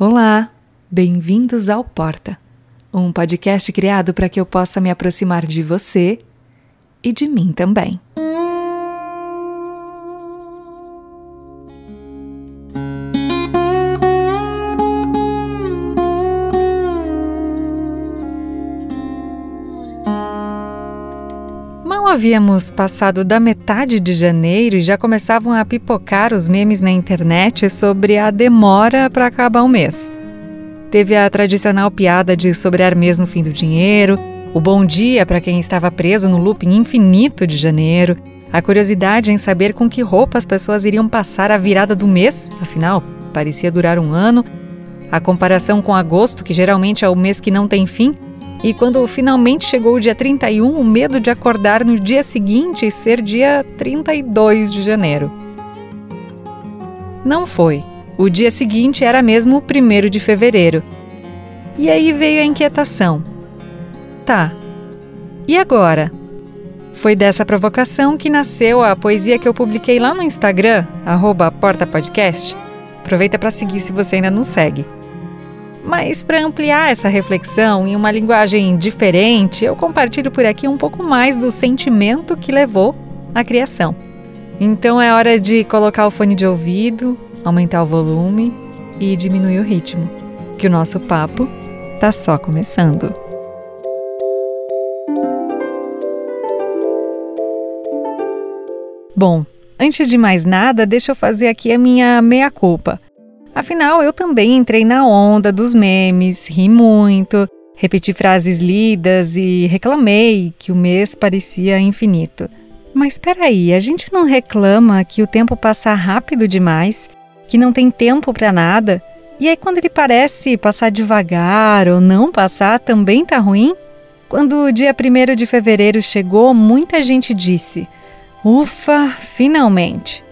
Olá, bem-vindos ao Porta, um podcast criado para que eu possa me aproximar de você e de mim também. Mal havíamos passado da metade de janeiro e já começavam a pipocar os memes na internet sobre a demora para acabar o mês. Teve a tradicional piada de sobrar mês no fim do dinheiro, o bom dia para quem estava preso no looping infinito de janeiro, a curiosidade em saber com que roupa as pessoas iriam passar a virada do mês, afinal, parecia durar um ano, a comparação com agosto, que geralmente é o mês que não tem fim, e quando finalmente chegou o dia 31, o medo de acordar no dia seguinte e ser dia 32 de janeiro. Não foi. O dia seguinte era mesmo o 1 de fevereiro. E aí veio a inquietação. Tá. E agora? Foi dessa provocação que nasceu a poesia que eu publiquei lá no Instagram, portapodcast. Aproveita para seguir se você ainda não segue. Mas para ampliar essa reflexão em uma linguagem diferente, eu compartilho por aqui um pouco mais do sentimento que levou à criação. Então é hora de colocar o fone de ouvido, aumentar o volume e diminuir o ritmo, que o nosso papo tá só começando. Bom, antes de mais nada, deixa eu fazer aqui a minha meia-culpa. Afinal, eu também entrei na onda dos memes, ri muito, repeti frases lidas e reclamei que o mês parecia infinito. Mas espera aí, a gente não reclama que o tempo passa rápido demais, que não tem tempo para nada? E aí quando ele parece passar devagar ou não passar, também tá ruim? Quando o dia 1 de fevereiro chegou, muita gente disse: "Ufa, finalmente".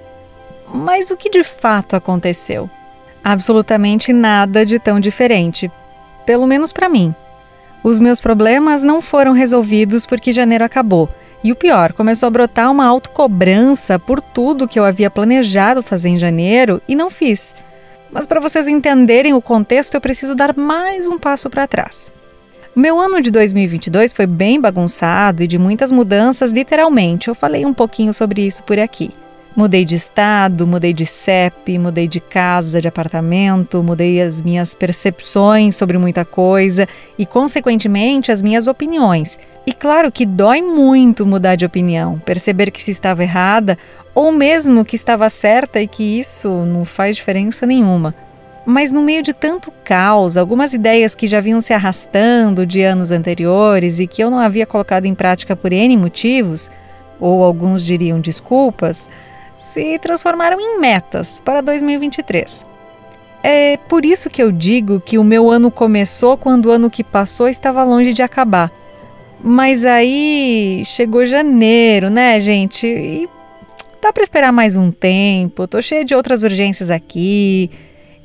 Mas o que de fato aconteceu? Absolutamente nada de tão diferente, pelo menos para mim. Os meus problemas não foram resolvidos porque janeiro acabou. E o pior, começou a brotar uma autocobrança por tudo que eu havia planejado fazer em janeiro e não fiz. Mas para vocês entenderem o contexto, eu preciso dar mais um passo para trás. Meu ano de 2022 foi bem bagunçado e de muitas mudanças, literalmente. Eu falei um pouquinho sobre isso por aqui. Mudei de estado, mudei de CEP, mudei de casa, de apartamento, mudei as minhas percepções sobre muita coisa e, consequentemente, as minhas opiniões. E claro que dói muito mudar de opinião, perceber que se estava errada ou mesmo que estava certa e que isso não faz diferença nenhuma. Mas no meio de tanto caos, algumas ideias que já vinham se arrastando de anos anteriores e que eu não havia colocado em prática por N motivos, ou alguns diriam desculpas, se transformaram em metas para 2023. É por isso que eu digo que o meu ano começou quando o ano que passou estava longe de acabar. Mas aí chegou janeiro, né, gente? E dá para esperar mais um tempo. Tô cheia de outras urgências aqui.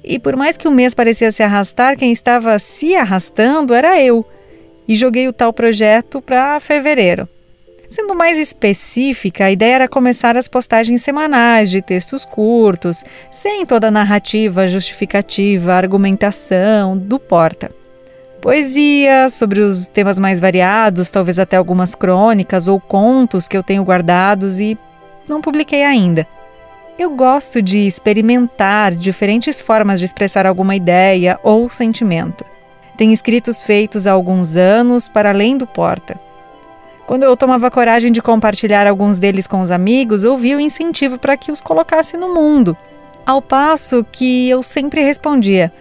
E por mais que o mês parecia se arrastar, quem estava se arrastando era eu. E joguei o tal projeto para fevereiro. Sendo mais específica, a ideia era começar as postagens semanais de textos curtos, sem toda a narrativa, justificativa, argumentação do porta. Poesia sobre os temas mais variados, talvez até algumas crônicas ou contos que eu tenho guardados e não publiquei ainda. Eu gosto de experimentar diferentes formas de expressar alguma ideia ou sentimento. Tenho escritos feitos há alguns anos para além do porta. Quando eu tomava coragem de compartilhar alguns deles com os amigos, ouvi o incentivo para que os colocasse no mundo. Ao passo que eu sempre respondia: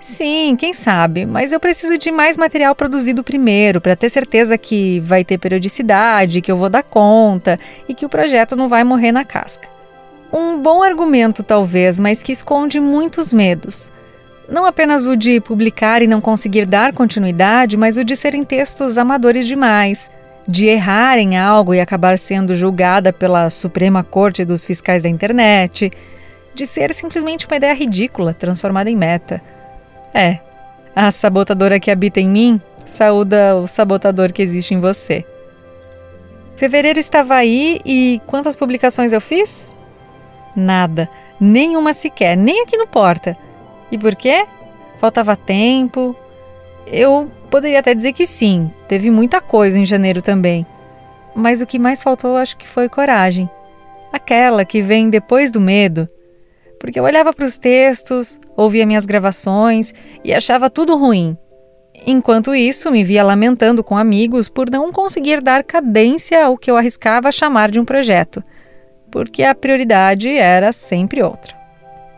Sim, quem sabe, mas eu preciso de mais material produzido primeiro, para ter certeza que vai ter periodicidade, que eu vou dar conta e que o projeto não vai morrer na casca. Um bom argumento, talvez, mas que esconde muitos medos. Não apenas o de publicar e não conseguir dar continuidade, mas o de serem textos amadores demais, de errar em algo e acabar sendo julgada pela Suprema Corte dos Fiscais da Internet, de ser simplesmente uma ideia ridícula transformada em meta. É, a sabotadora que habita em mim saúda o sabotador que existe em você. Fevereiro estava aí e quantas publicações eu fiz? Nada, nenhuma sequer, nem aqui no Porta. E por quê? Faltava tempo? Eu poderia até dizer que sim, teve muita coisa em janeiro também. Mas o que mais faltou acho que foi coragem. Aquela que vem depois do medo. Porque eu olhava para os textos, ouvia minhas gravações e achava tudo ruim. Enquanto isso, me via lamentando com amigos por não conseguir dar cadência ao que eu arriscava chamar de um projeto, porque a prioridade era sempre outra.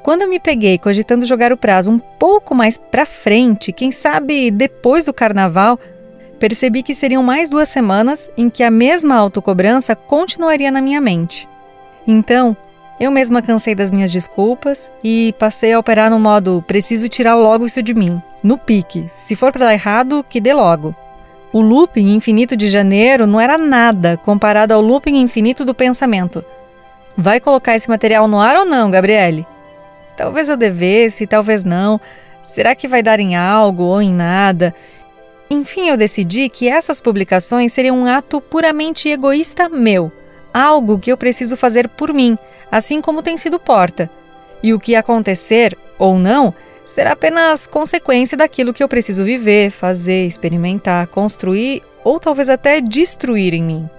Quando me peguei cogitando jogar o prazo um pouco mais para frente, quem sabe depois do carnaval, percebi que seriam mais duas semanas em que a mesma autocobrança continuaria na minha mente. Então, eu mesma cansei das minhas desculpas e passei a operar no modo preciso tirar logo isso de mim, no pique. Se for para dar errado, que dê logo. O looping infinito de janeiro não era nada comparado ao looping infinito do pensamento. Vai colocar esse material no ar ou não, Gabriele? Talvez eu devesse, talvez não. Será que vai dar em algo ou em nada? Enfim, eu decidi que essas publicações seriam um ato puramente egoísta meu, algo que eu preciso fazer por mim assim como tem sido Porta. E o que acontecer ou não será apenas consequência daquilo que eu preciso viver, fazer, experimentar, construir ou talvez até destruir em mim.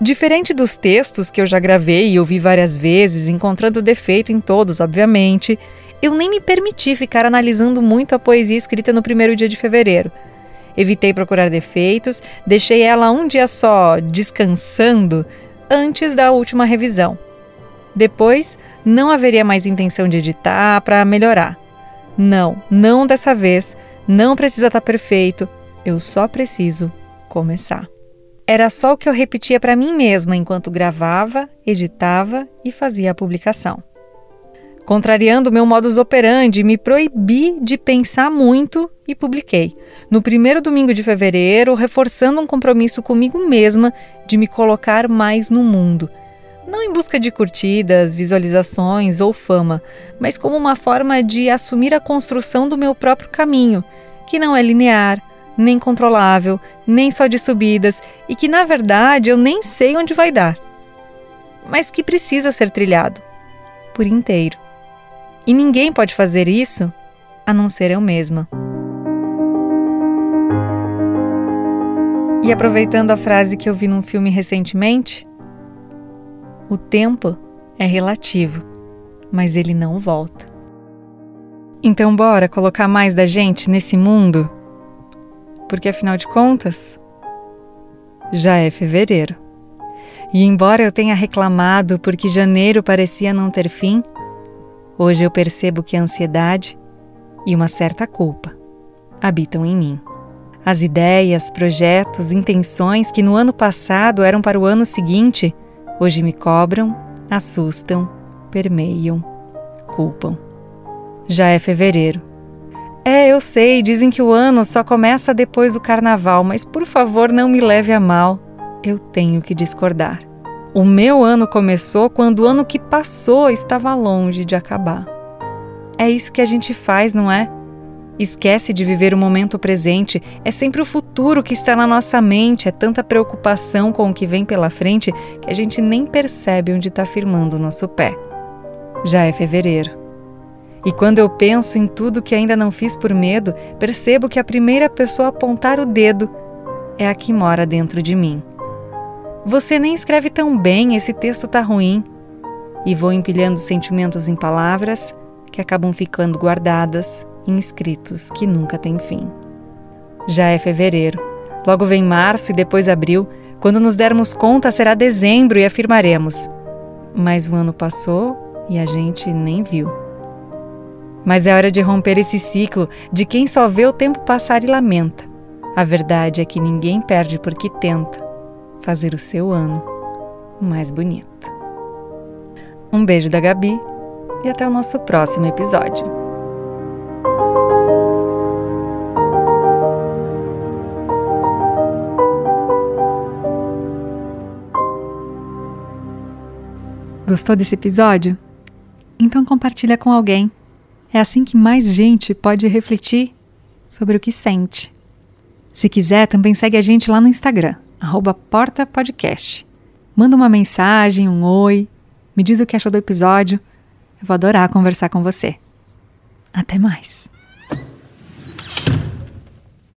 Diferente dos textos que eu já gravei e ouvi várias vezes, encontrando defeito em todos, obviamente, eu nem me permiti ficar analisando muito a poesia escrita no primeiro dia de fevereiro. Evitei procurar defeitos, deixei ela um dia só descansando antes da última revisão. Depois, não haveria mais intenção de editar para melhorar. Não, não dessa vez. Não precisa estar tá perfeito. Eu só preciso começar. Era só o que eu repetia para mim mesma enquanto gravava, editava e fazia a publicação. Contrariando meu modus operandi, me proibi de pensar muito e publiquei. No primeiro domingo de fevereiro, reforçando um compromisso comigo mesma de me colocar mais no mundo não em busca de curtidas, visualizações ou fama, mas como uma forma de assumir a construção do meu próprio caminho, que não é linear, nem controlável, nem só de subidas e que na verdade eu nem sei onde vai dar, mas que precisa ser trilhado por inteiro. E ninguém pode fazer isso a não ser eu mesma. E aproveitando a frase que eu vi num filme recentemente, o tempo é relativo, mas ele não volta. Então, bora colocar mais da gente nesse mundo? Porque afinal de contas, já é fevereiro. E embora eu tenha reclamado porque janeiro parecia não ter fim, hoje eu percebo que a ansiedade e uma certa culpa habitam em mim. As ideias, projetos, intenções que no ano passado eram para o ano seguinte Hoje me cobram, assustam, permeiam, culpam. Já é fevereiro. É, eu sei, dizem que o ano só começa depois do carnaval, mas por favor não me leve a mal. Eu tenho que discordar. O meu ano começou quando o ano que passou estava longe de acabar. É isso que a gente faz, não é? Esquece de viver o momento presente, é sempre o futuro que está na nossa mente, é tanta preocupação com o que vem pela frente que a gente nem percebe onde está firmando o nosso pé. Já é fevereiro. E quando eu penso em tudo que ainda não fiz por medo, percebo que a primeira pessoa a apontar o dedo é a que mora dentro de mim. Você nem escreve tão bem, esse texto tá ruim. E vou empilhando sentimentos em palavras que acabam ficando guardadas em escritos que nunca têm fim. Já é fevereiro, logo vem março e depois abril. Quando nos dermos conta, será dezembro e afirmaremos: Mas o ano passou e a gente nem viu. Mas é hora de romper esse ciclo de quem só vê o tempo passar e lamenta. A verdade é que ninguém perde porque tenta fazer o seu ano mais bonito. Um beijo da Gabi e até o nosso próximo episódio. Gostou desse episódio? Então compartilha com alguém. É assim que mais gente pode refletir sobre o que sente. Se quiser, também segue a gente lá no Instagram, portapodcast. Manda uma mensagem, um oi, me diz o que achou do episódio. Eu vou adorar conversar com você. Até mais!